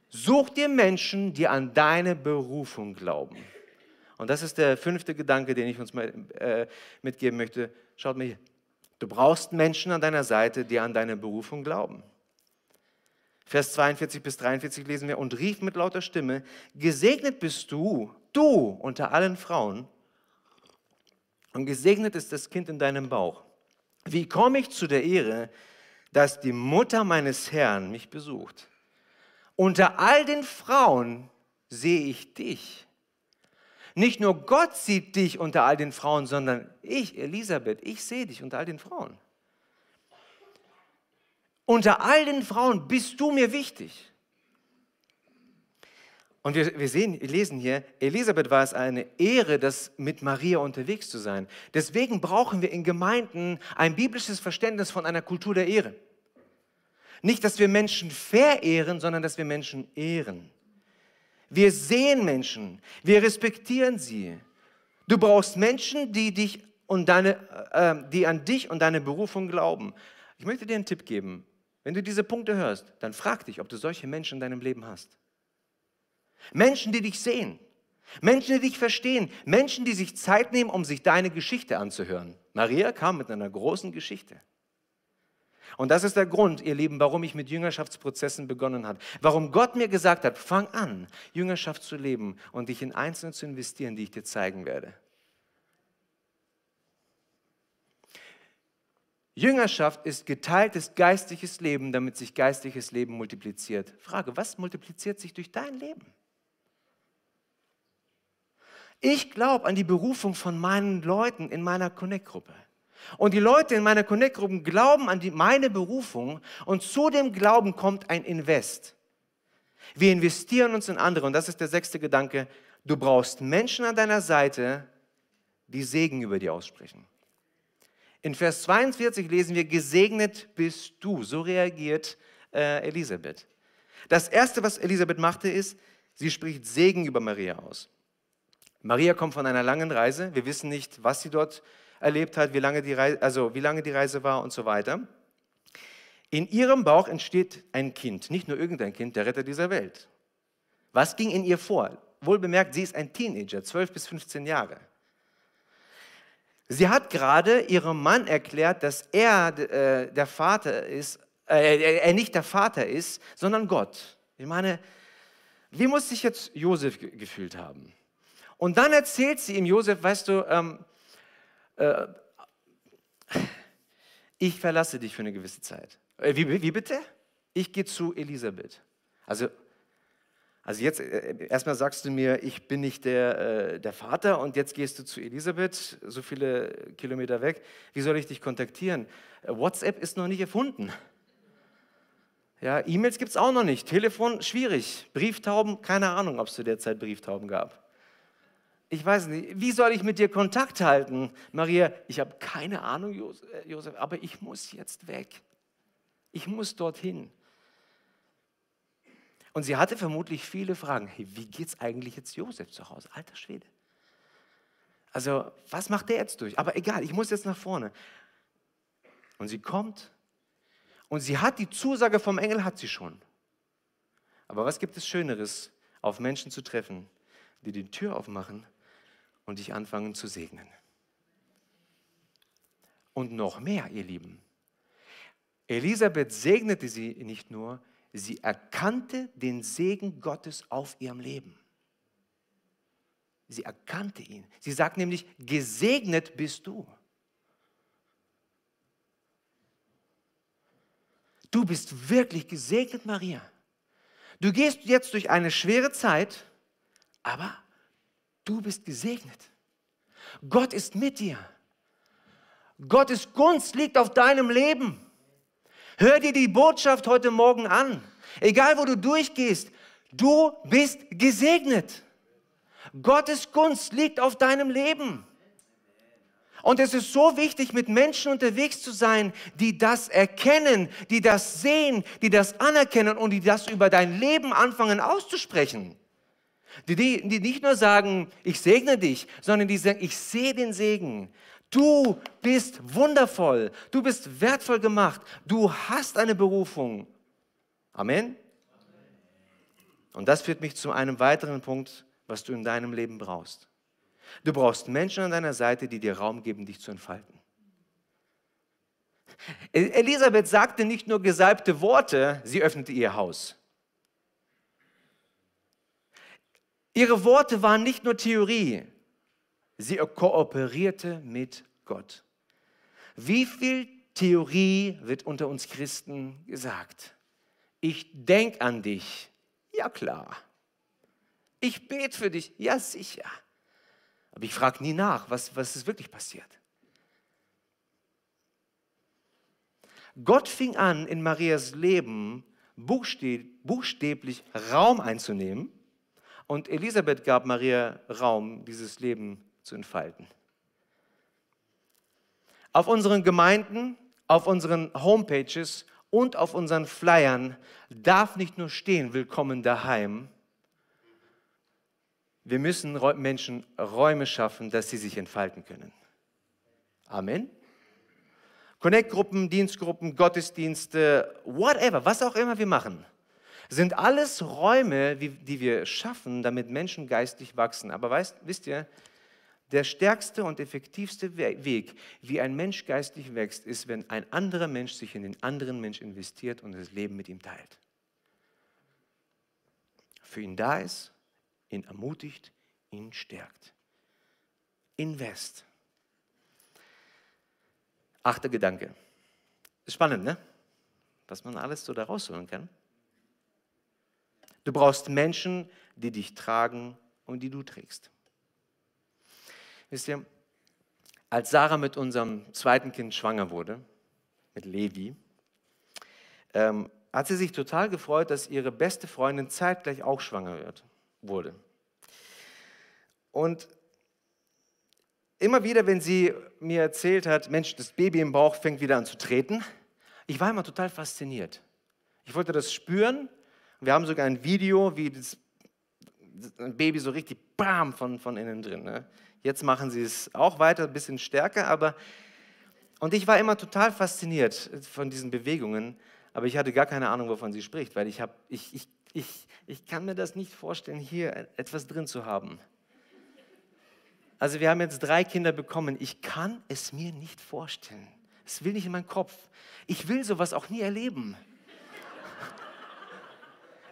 Such dir Menschen, die an deine Berufung glauben. Und das ist der fünfte Gedanke, den ich uns mal, äh, mitgeben möchte. Schaut mal hier. Du brauchst Menschen an deiner Seite, die an deine Berufung glauben. Vers 42 bis 43 lesen wir, und rief mit lauter Stimme, gesegnet bist du, du unter allen Frauen, und gesegnet ist das Kind in deinem Bauch. Wie komme ich zu der Ehre, dass die Mutter meines Herrn mich besucht? Unter all den Frauen sehe ich dich. Nicht nur Gott sieht dich unter all den Frauen, sondern ich, Elisabeth, ich sehe dich unter all den Frauen. Unter all den Frauen bist du mir wichtig. Und wir, wir sehen, wir lesen hier, Elisabeth war es eine Ehre, das mit Maria unterwegs zu sein. Deswegen brauchen wir in Gemeinden ein biblisches Verständnis von einer Kultur der Ehre. Nicht, dass wir Menschen verehren, sondern dass wir Menschen ehren. Wir sehen Menschen, wir respektieren sie. Du brauchst Menschen, die, dich und deine, äh, die an dich und deine Berufung glauben. Ich möchte dir einen Tipp geben. Wenn du diese Punkte hörst, dann frag dich, ob du solche Menschen in deinem Leben hast. Menschen, die dich sehen, Menschen, die dich verstehen, Menschen, die sich Zeit nehmen, um sich deine Geschichte anzuhören. Maria kam mit einer großen Geschichte. Und das ist der Grund, ihr Lieben, warum ich mit Jüngerschaftsprozessen begonnen habe. Warum Gott mir gesagt hat, fang an, Jüngerschaft zu leben und dich in Einzelne zu investieren, die ich dir zeigen werde. Jüngerschaft ist geteiltes geistliches Leben, damit sich geistliches Leben multipliziert. Frage, was multipliziert sich durch dein Leben? Ich glaube an die Berufung von meinen Leuten in meiner Connect-Gruppe. Und die Leute in meiner Connect-Gruppe glauben an die, meine Berufung und zu dem Glauben kommt ein Invest. Wir investieren uns in andere und das ist der sechste Gedanke. Du brauchst Menschen an deiner Seite, die Segen über dir aussprechen. In Vers 42 lesen wir, gesegnet bist du. So reagiert äh, Elisabeth. Das Erste, was Elisabeth machte, ist, sie spricht Segen über Maria aus. Maria kommt von einer langen Reise. Wir wissen nicht, was sie dort erlebt hat, wie lange die Reise, also wie lange die Reise war und so weiter. In ihrem Bauch entsteht ein Kind, nicht nur irgendein Kind, der Retter dieser Welt. Was ging in ihr vor? Wohlbemerkt, sie ist ein Teenager, 12 bis 15 Jahre. Sie hat gerade ihrem Mann erklärt, dass er äh, der Vater ist, äh, er nicht der Vater ist, sondern Gott. Ich meine, wie muss sich jetzt Josef gefühlt haben? Und dann erzählt sie ihm, Josef, weißt du, ähm, äh, ich verlasse dich für eine gewisse Zeit. Äh, wie, wie bitte? Ich gehe zu Elisabeth. Also also jetzt äh, erstmal sagst du mir, ich bin nicht der, äh, der Vater und jetzt gehst du zu Elisabeth, so viele Kilometer weg. Wie soll ich dich kontaktieren? Äh, WhatsApp ist noch nicht erfunden. Ja, E-Mails gibt es auch noch nicht. Telefon schwierig. Brieftauben, keine Ahnung, ob es zu der Zeit Brieftauben gab. Ich weiß nicht, wie soll ich mit dir Kontakt halten? Maria, ich habe keine Ahnung, Josef, aber ich muss jetzt weg. Ich muss dorthin. Und sie hatte vermutlich viele Fragen. Hey, wie geht es eigentlich jetzt Josef zu Hause? Alter Schwede. Also, was macht der jetzt durch? Aber egal, ich muss jetzt nach vorne. Und sie kommt und sie hat die Zusage vom Engel, hat sie schon. Aber was gibt es Schöneres, auf Menschen zu treffen, die die Tür aufmachen und dich anfangen zu segnen? Und noch mehr, ihr Lieben. Elisabeth segnete sie nicht nur, Sie erkannte den Segen Gottes auf ihrem Leben. Sie erkannte ihn. Sie sagt nämlich, gesegnet bist du. Du bist wirklich gesegnet, Maria. Du gehst jetzt durch eine schwere Zeit, aber du bist gesegnet. Gott ist mit dir. Gottes Gunst liegt auf deinem Leben. Hör dir die Botschaft heute Morgen an. Egal wo du durchgehst, du bist gesegnet. Gottes Gunst liegt auf deinem Leben. Und es ist so wichtig, mit Menschen unterwegs zu sein, die das erkennen, die das sehen, die das anerkennen und die das über dein Leben anfangen auszusprechen. Die, die, nicht nur sagen, ich segne dich, sondern die sagen, ich sehe den Segen. Du bist wundervoll, du bist wertvoll gemacht, du hast eine Berufung. Amen. Und das führt mich zu einem weiteren Punkt, was du in deinem Leben brauchst. Du brauchst Menschen an deiner Seite, die dir Raum geben, dich zu entfalten. Elisabeth sagte nicht nur gesalbte Worte, sie öffnete ihr Haus. Ihre Worte waren nicht nur Theorie, sie kooperierte mit Gott. Wie viel Theorie wird unter uns Christen gesagt? Ich denke an dich. Ja klar. Ich bete für dich. Ja sicher. Aber ich frage nie nach, was, was ist wirklich passiert. Gott fing an, in Marias Leben buchstäblich Raum einzunehmen und Elisabeth gab Maria Raum, dieses Leben zu entfalten. Auf unseren Gemeinden, auf unseren Homepages und auf unseren Flyern darf nicht nur stehen, willkommen daheim, wir müssen Menschen Räume schaffen, dass sie sich entfalten können. Amen. Connect-Gruppen, Dienstgruppen, Gottesdienste, whatever, was auch immer wir machen, sind alles Räume, die wir schaffen, damit Menschen geistig wachsen. Aber weißt, wisst ihr, der stärkste und effektivste Weg, wie ein Mensch geistig wächst, ist, wenn ein anderer Mensch sich in den anderen Mensch investiert und das Leben mit ihm teilt. Für ihn da ist ihn ermutigt, ihn stärkt. Invest. Achter Gedanke. Ist spannend, ne? Was man alles so da rausholen kann. Du brauchst Menschen, die dich tragen und die du trägst. Wisst ihr, als Sarah mit unserem zweiten Kind schwanger wurde, mit Levi, ähm, hat sie sich total gefreut, dass ihre beste Freundin zeitgleich auch schwanger wird wurde. Und immer wieder, wenn sie mir erzählt hat, Mensch, das Baby im Bauch fängt wieder an zu treten, ich war immer total fasziniert. Ich wollte das spüren. Wir haben sogar ein Video, wie das Baby so richtig bam von, von innen drin. Ne? Jetzt machen sie es auch weiter, ein bisschen stärker, aber und ich war immer total fasziniert von diesen Bewegungen, aber ich hatte gar keine Ahnung, wovon sie spricht, weil ich, hab, ich, ich ich, ich kann mir das nicht vorstellen, hier etwas drin zu haben. Also wir haben jetzt drei Kinder bekommen. Ich kann es mir nicht vorstellen. Es will nicht in meinen Kopf. Ich will sowas auch nie erleben.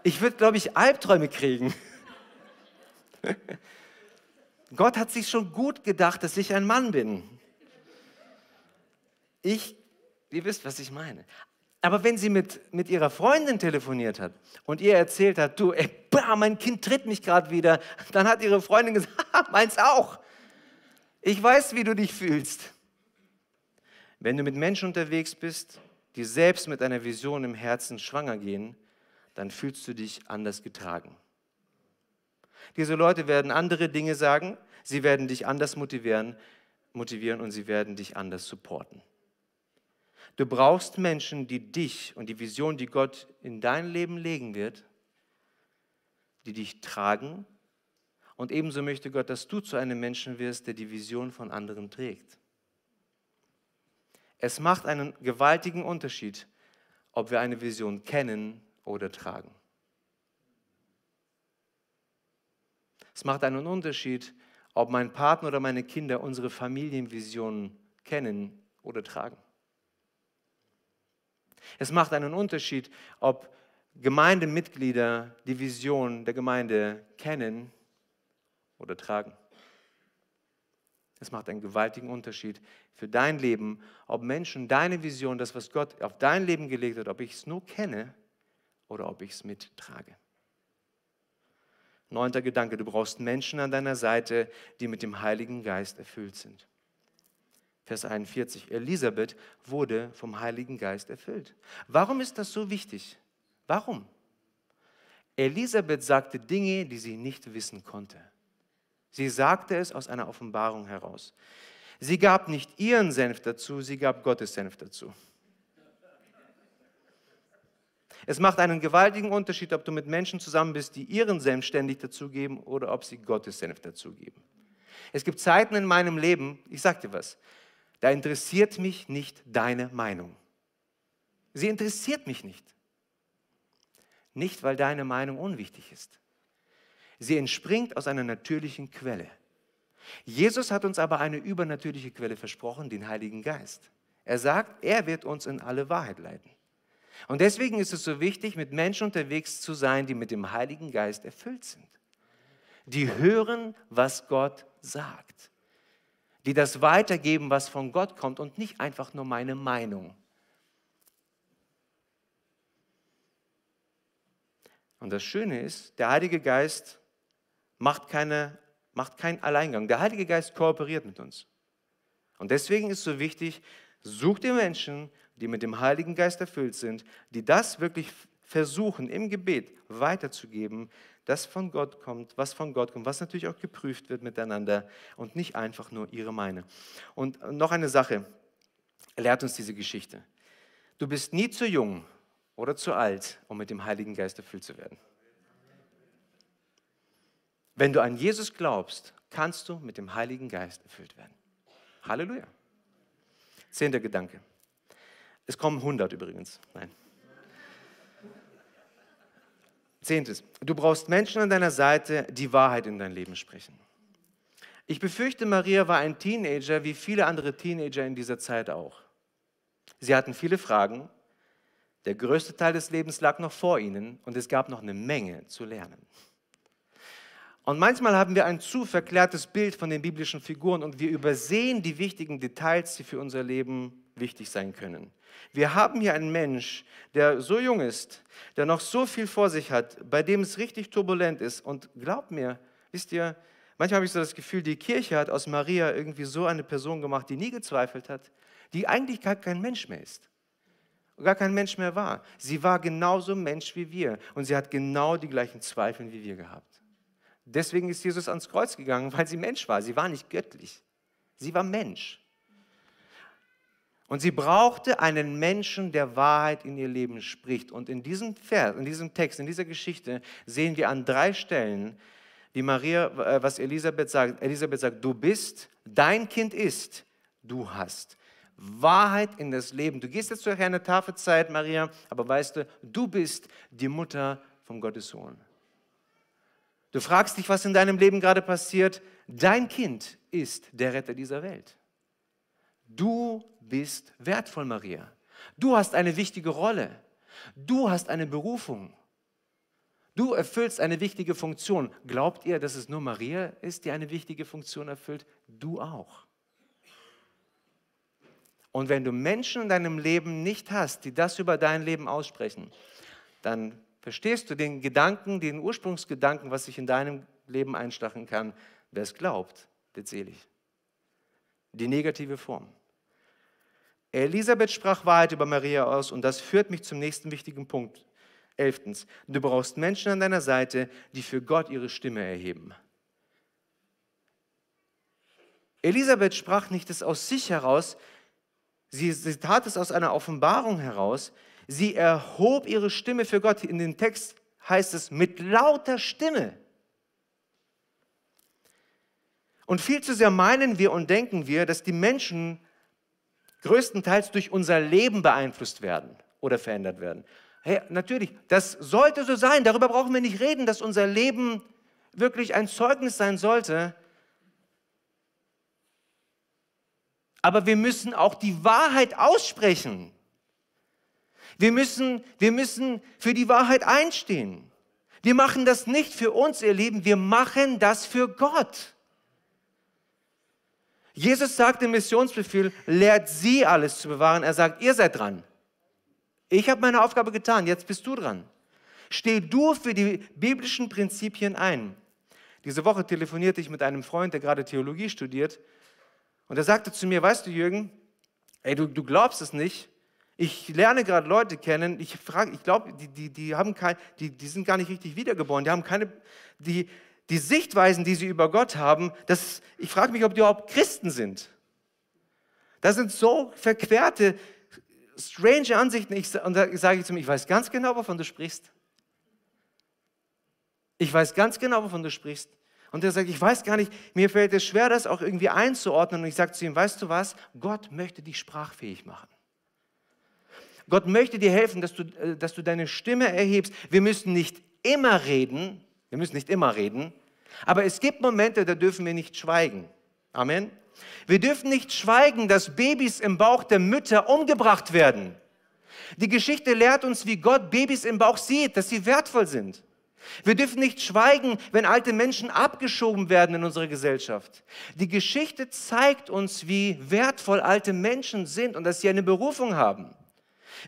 Ich würde, glaube ich, Albträume kriegen. Gott hat sich schon gut gedacht, dass ich ein Mann bin. Ich, ihr wisst, was ich meine. Aber wenn sie mit, mit ihrer Freundin telefoniert hat und ihr erzählt hat, du, ey, bah, mein Kind tritt mich gerade wieder, dann hat ihre Freundin gesagt, meins auch. Ich weiß, wie du dich fühlst. Wenn du mit Menschen unterwegs bist, die selbst mit einer Vision im Herzen schwanger gehen, dann fühlst du dich anders getragen. Diese Leute werden andere Dinge sagen, sie werden dich anders motivieren, motivieren und sie werden dich anders supporten. Du brauchst Menschen, die dich und die Vision, die Gott in dein Leben legen wird, die dich tragen. Und ebenso möchte Gott, dass du zu einem Menschen wirst, der die Vision von anderen trägt. Es macht einen gewaltigen Unterschied, ob wir eine Vision kennen oder tragen. Es macht einen Unterschied, ob mein Partner oder meine Kinder unsere Familienvision kennen oder tragen. Es macht einen Unterschied, ob Gemeindemitglieder die Vision der Gemeinde kennen oder tragen. Es macht einen gewaltigen Unterschied für dein Leben, ob Menschen deine Vision, das, was Gott auf dein Leben gelegt hat, ob ich es nur kenne oder ob ich es mittrage. Neunter Gedanke, du brauchst Menschen an deiner Seite, die mit dem Heiligen Geist erfüllt sind. Vers 41. Elisabeth wurde vom Heiligen Geist erfüllt. Warum ist das so wichtig? Warum? Elisabeth sagte Dinge, die sie nicht wissen konnte. Sie sagte es aus einer Offenbarung heraus. Sie gab nicht ihren Senf dazu, sie gab Gottes Senf dazu. Es macht einen gewaltigen Unterschied, ob du mit Menschen zusammen bist, die ihren Senf ständig dazugeben oder ob sie Gottes Senf dazugeben. Es gibt Zeiten in meinem Leben, ich sag dir was, da interessiert mich nicht deine Meinung. Sie interessiert mich nicht. Nicht, weil deine Meinung unwichtig ist. Sie entspringt aus einer natürlichen Quelle. Jesus hat uns aber eine übernatürliche Quelle versprochen, den Heiligen Geist. Er sagt, er wird uns in alle Wahrheit leiten. Und deswegen ist es so wichtig, mit Menschen unterwegs zu sein, die mit dem Heiligen Geist erfüllt sind. Die hören, was Gott sagt. Die das weitergeben, was von Gott kommt und nicht einfach nur meine Meinung. Und das Schöne ist, der Heilige Geist macht, keine, macht keinen Alleingang. Der Heilige Geist kooperiert mit uns. Und deswegen ist es so wichtig, such dir Menschen, die mit dem Heiligen Geist erfüllt sind, die das wirklich versuchen im Gebet weiterzugeben, das von Gott kommt, was von Gott kommt, was natürlich auch geprüft wird miteinander und nicht einfach nur ihre Meine. Und noch eine Sache lehrt uns diese Geschichte. Du bist nie zu jung oder zu alt, um mit dem Heiligen Geist erfüllt zu werden. Wenn du an Jesus glaubst, kannst du mit dem Heiligen Geist erfüllt werden. Halleluja. Zehnter Gedanke. Es kommen 100 übrigens. Nein. Zehntes. Du brauchst Menschen an deiner Seite, die Wahrheit in dein Leben sprechen. Ich befürchte, Maria war ein Teenager, wie viele andere Teenager in dieser Zeit auch. Sie hatten viele Fragen. Der größte Teil des Lebens lag noch vor ihnen und es gab noch eine Menge zu lernen. Und manchmal haben wir ein zu verklärtes Bild von den biblischen Figuren und wir übersehen die wichtigen Details, die für unser Leben wichtig sein können. Wir haben hier einen Mensch, der so jung ist, der noch so viel vor sich hat, bei dem es richtig turbulent ist. Und glaubt mir, wisst ihr, manchmal habe ich so das Gefühl, die Kirche hat aus Maria irgendwie so eine Person gemacht, die nie gezweifelt hat, die eigentlich gar kein Mensch mehr ist. Gar kein Mensch mehr war. Sie war genauso Mensch wie wir und sie hat genau die gleichen Zweifel wie wir gehabt. Deswegen ist Jesus ans Kreuz gegangen, weil sie Mensch war. Sie war nicht göttlich. Sie war Mensch. Und sie brauchte einen Menschen, der Wahrheit in ihr Leben spricht. Und in diesem Vers, in diesem Text, in dieser Geschichte sehen wir an drei Stellen, wie Maria, äh, was Elisabeth sagt. Elisabeth sagt, du bist, dein Kind ist, du hast. Wahrheit in das Leben. Du gehst jetzt durch eine tafel Zeit, Maria, aber weißt du, du bist die Mutter von Gottes Sohn. Du fragst dich, was in deinem Leben gerade passiert. Dein Kind ist der Retter dieser Welt. Du bist wertvoll, Maria. Du hast eine wichtige Rolle. Du hast eine Berufung. Du erfüllst eine wichtige Funktion. Glaubt ihr, dass es nur Maria ist, die eine wichtige Funktion erfüllt? Du auch. Und wenn du Menschen in deinem Leben nicht hast, die das über dein Leben aussprechen, dann verstehst du den Gedanken, den Ursprungsgedanken, was sich in deinem Leben einstachen kann. Wer es glaubt, wird selig. Die negative Form. Elisabeth sprach Wahrheit über Maria aus und das führt mich zum nächsten wichtigen Punkt. Elftens, du brauchst Menschen an deiner Seite, die für Gott ihre Stimme erheben. Elisabeth sprach nicht es aus sich heraus, sie, sie tat es aus einer Offenbarung heraus. Sie erhob ihre Stimme für Gott. In dem Text heißt es mit lauter Stimme. Und viel zu sehr meinen wir und denken wir, dass die Menschen größtenteils durch unser Leben beeinflusst werden oder verändert werden. Hey, natürlich, das sollte so sein. Darüber brauchen wir nicht reden, dass unser Leben wirklich ein Zeugnis sein sollte. Aber wir müssen auch die Wahrheit aussprechen. Wir müssen, wir müssen für die Wahrheit einstehen. Wir machen das nicht für uns, ihr Lieben, wir machen das für Gott. Jesus sagt im Missionsbefehl, lehrt sie alles zu bewahren. Er sagt, ihr seid dran. Ich habe meine Aufgabe getan, jetzt bist du dran. Steh du für die biblischen Prinzipien ein. Diese Woche telefonierte ich mit einem Freund, der gerade Theologie studiert. Und er sagte zu mir, weißt du Jürgen, ey, du, du glaubst es nicht, ich lerne gerade Leute kennen, ich frage, ich glaube, die, die, die, die, die sind gar nicht richtig wiedergeboren, die haben keine, die, die Sichtweisen, die sie über Gott haben, das, ich frage mich, ob die überhaupt Christen sind. Das sind so verquerte, strange Ansichten. Ich, und da sage ich zu mir, ich weiß ganz genau, wovon du sprichst. Ich weiß ganz genau, wovon du sprichst. Und er sagt, ich weiß gar nicht, mir fällt es schwer, das auch irgendwie einzuordnen. Und ich sage zu ihm, weißt du was? Gott möchte dich sprachfähig machen. Gott möchte dir helfen, dass du, äh, dass du deine Stimme erhebst. Wir müssen nicht immer reden, wir müssen nicht immer reden, aber es gibt Momente, da dürfen wir nicht schweigen. Amen. Wir dürfen nicht schweigen, dass Babys im Bauch der Mütter umgebracht werden. Die Geschichte lehrt uns, wie Gott Babys im Bauch sieht, dass sie wertvoll sind. Wir dürfen nicht schweigen, wenn alte Menschen abgeschoben werden in unserer Gesellschaft. Die Geschichte zeigt uns, wie wertvoll alte Menschen sind und dass sie eine Berufung haben.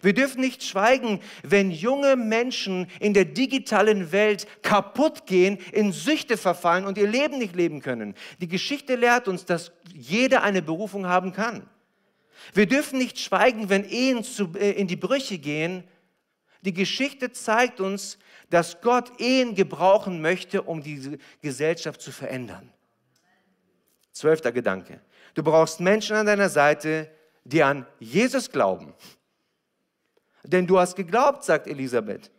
Wir dürfen nicht schweigen, wenn junge Menschen in der digitalen Welt kaputt gehen, in Süchte verfallen und ihr Leben nicht leben können. Die Geschichte lehrt uns, dass jeder eine Berufung haben kann. Wir dürfen nicht schweigen, wenn Ehen äh, in die Brüche gehen. Die Geschichte zeigt uns, dass Gott Ehen gebrauchen möchte, um diese Gesellschaft zu verändern. Zwölfter Gedanke. Du brauchst Menschen an deiner Seite, die an Jesus glauben. Denn du hast geglaubt, sagt Elisabeth.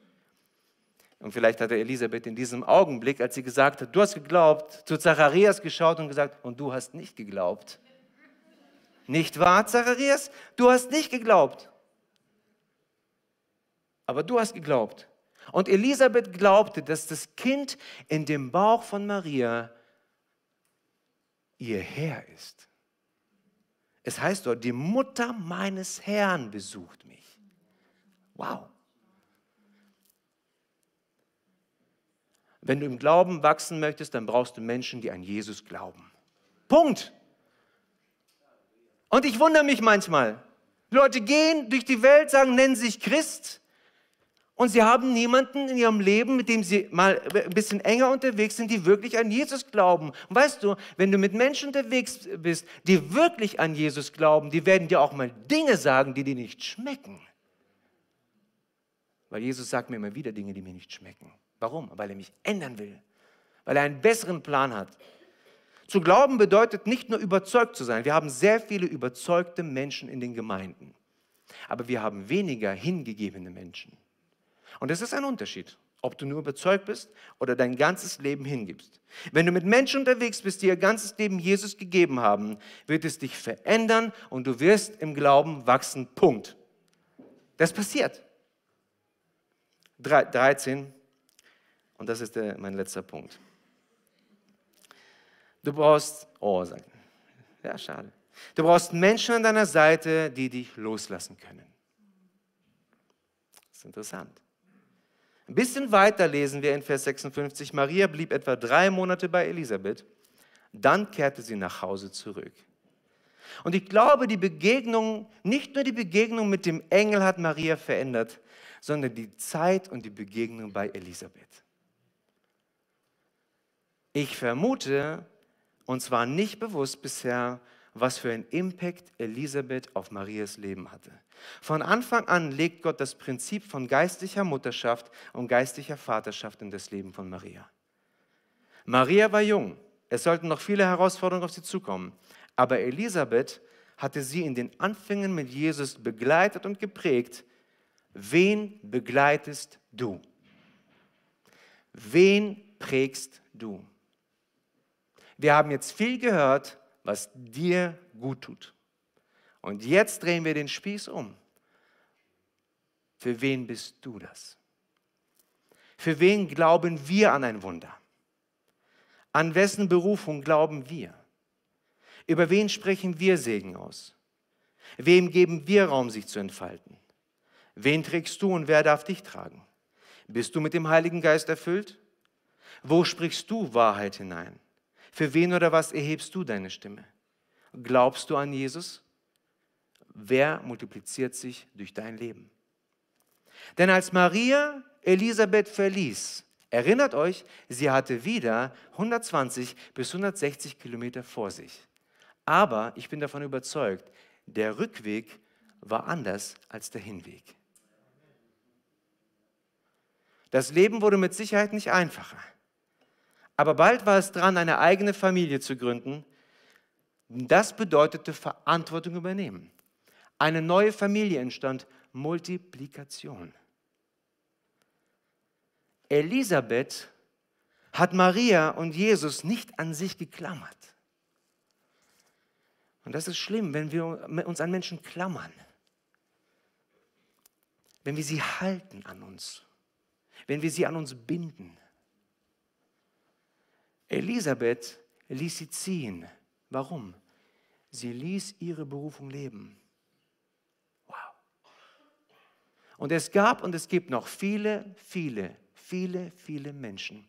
Und vielleicht hatte Elisabeth in diesem Augenblick, als sie gesagt hat, du hast geglaubt, zu Zacharias geschaut und gesagt, und du hast nicht geglaubt. Nicht wahr, Zacharias? Du hast nicht geglaubt. Aber du hast geglaubt. Und Elisabeth glaubte, dass das Kind in dem Bauch von Maria ihr Herr ist. Es heißt dort, die Mutter meines Herrn besucht. Wow. Wenn du im Glauben wachsen möchtest, dann brauchst du Menschen, die an Jesus glauben. Punkt. Und ich wundere mich manchmal. Leute gehen durch die Welt, sagen, nennen sich Christ. Und sie haben niemanden in ihrem Leben, mit dem sie mal ein bisschen enger unterwegs sind, die wirklich an Jesus glauben. Und weißt du, wenn du mit Menschen unterwegs bist, die wirklich an Jesus glauben, die werden dir auch mal Dinge sagen, die dir nicht schmecken. Weil Jesus sagt mir immer wieder Dinge, die mir nicht schmecken. Warum? Weil er mich ändern will. Weil er einen besseren Plan hat. Zu glauben bedeutet nicht nur überzeugt zu sein. Wir haben sehr viele überzeugte Menschen in den Gemeinden. Aber wir haben weniger hingegebene Menschen. Und es ist ein Unterschied, ob du nur überzeugt bist oder dein ganzes Leben hingibst. Wenn du mit Menschen unterwegs bist, die ihr ganzes Leben Jesus gegeben haben, wird es dich verändern und du wirst im Glauben wachsen. Punkt. Das passiert. 13, und das ist der, mein letzter Punkt. Du brauchst, oh, ja, schade. Du brauchst Menschen an deiner Seite, die dich loslassen können. Das ist interessant. Ein bisschen weiter lesen wir in Vers 56, Maria blieb etwa drei Monate bei Elisabeth, dann kehrte sie nach Hause zurück. Und ich glaube, die Begegnung, nicht nur die Begegnung mit dem Engel hat Maria verändert, sondern die Zeit und die Begegnung bei Elisabeth. Ich vermute, und zwar nicht bewusst bisher, was für einen Impact Elisabeth auf Marias Leben hatte. Von Anfang an legt Gott das Prinzip von geistlicher Mutterschaft und geistlicher Vaterschaft in das Leben von Maria. Maria war jung, es sollten noch viele Herausforderungen auf sie zukommen, aber Elisabeth hatte sie in den Anfängen mit Jesus begleitet und geprägt, Wen begleitest du? Wen prägst du? Wir haben jetzt viel gehört, was dir gut tut. Und jetzt drehen wir den Spieß um. Für wen bist du das? Für wen glauben wir an ein Wunder? An wessen Berufung glauben wir? Über wen sprechen wir Segen aus? Wem geben wir Raum, sich zu entfalten? Wen trägst du und wer darf dich tragen? Bist du mit dem Heiligen Geist erfüllt? Wo sprichst du Wahrheit hinein? Für wen oder was erhebst du deine Stimme? Glaubst du an Jesus? Wer multipliziert sich durch dein Leben? Denn als Maria Elisabeth verließ, erinnert euch, sie hatte wieder 120 bis 160 Kilometer vor sich. Aber ich bin davon überzeugt, der Rückweg war anders als der Hinweg. Das Leben wurde mit Sicherheit nicht einfacher. Aber bald war es dran, eine eigene Familie zu gründen. Das bedeutete Verantwortung übernehmen. Eine neue Familie entstand, Multiplikation. Elisabeth hat Maria und Jesus nicht an sich geklammert. Und das ist schlimm, wenn wir uns an Menschen klammern. Wenn wir sie halten an uns. Wenn wir sie an uns binden. Elisabeth ließ sie ziehen. Warum? Sie ließ ihre Berufung leben. Wow. Und es gab und es gibt noch viele, viele, viele, viele Menschen,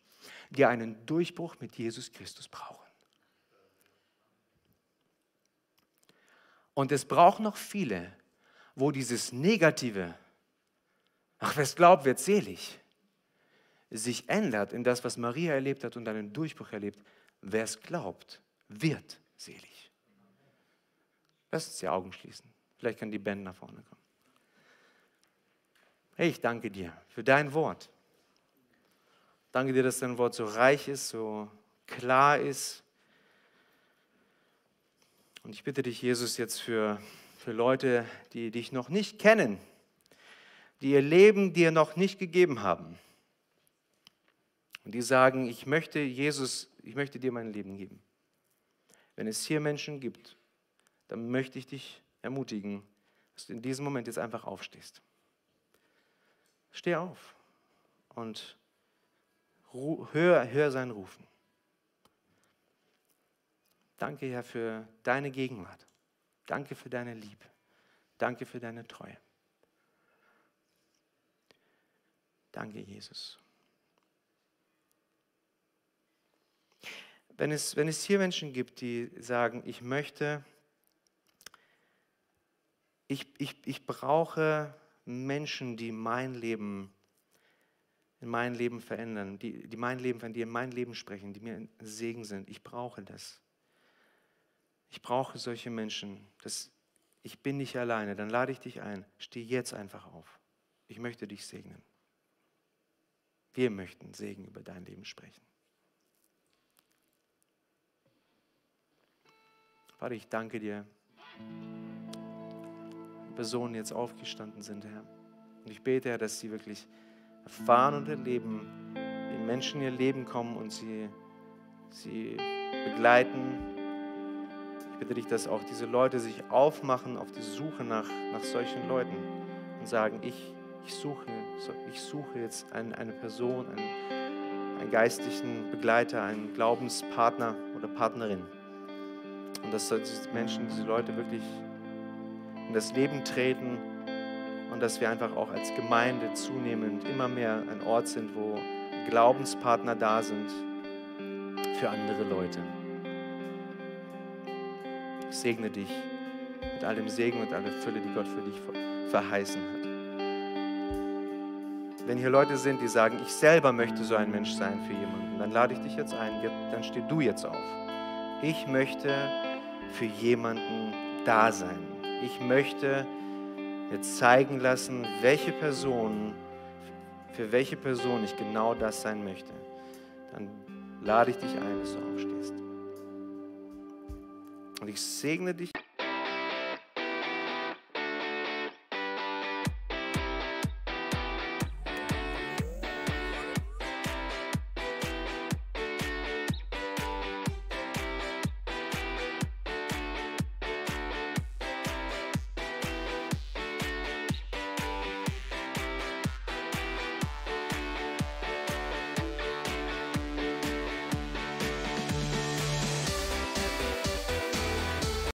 die einen Durchbruch mit Jesus Christus brauchen. Und es braucht noch viele, wo dieses Negative, ach, wer es glaubt, wird selig, sich ändert in das, was Maria erlebt hat und einen Durchbruch erlebt. Wer es glaubt, wird selig. Lass uns die Augen schließen. Vielleicht können die Band nach vorne kommen. Hey, ich danke dir für dein Wort. Danke dir, dass dein Wort so reich ist, so klar ist. Und ich bitte dich, Jesus, jetzt für, für Leute, die dich noch nicht kennen, die ihr Leben dir noch nicht gegeben haben und die sagen, ich möchte Jesus, ich möchte dir mein Leben geben. Wenn es hier Menschen gibt, dann möchte ich dich ermutigen, dass du in diesem Moment jetzt einfach aufstehst. Steh auf und hör, hör sein Rufen. Danke, Herr, für deine Gegenwart. Danke für deine Liebe. Danke für deine Treue. Danke, Jesus. Wenn es, wenn es hier Menschen gibt, die sagen, ich möchte, ich, ich, ich brauche Menschen, die mein Leben, in mein Leben verändern, die, die mein Leben verändern, die in mein Leben sprechen, die mir ein Segen sind. Ich brauche das. Ich brauche solche Menschen. Das, ich bin nicht alleine. Dann lade ich dich ein. Steh jetzt einfach auf. Ich möchte dich segnen. Wir möchten Segen über dein Leben sprechen. Vater, ich danke dir. Personen jetzt aufgestanden sind, Herr. Und ich bete, Herr, dass sie wirklich erfahren und erleben, wie Menschen in ihr Leben kommen und sie, sie begleiten. Ich bitte dich, dass auch diese Leute sich aufmachen auf die Suche nach, nach solchen Leuten und sagen, ich, ich, suche, ich suche jetzt eine, eine Person, einen, einen geistlichen Begleiter, einen Glaubenspartner oder Partnerin. Und dass diese Menschen, diese Leute wirklich in das Leben treten und dass wir einfach auch als Gemeinde zunehmend immer mehr ein Ort sind, wo Glaubenspartner da sind für andere Leute. Ich segne dich mit all dem Segen und aller Fülle, die Gott für dich verheißen hat. Wenn hier Leute sind, die sagen, ich selber möchte so ein Mensch sein für jemanden, dann lade ich dich jetzt ein, dann steh du jetzt auf. Ich möchte für jemanden da sein. Ich möchte jetzt zeigen lassen, welche Person, für welche Person ich genau das sein möchte. Dann lade ich dich ein, dass du aufstehst. Und ich segne dich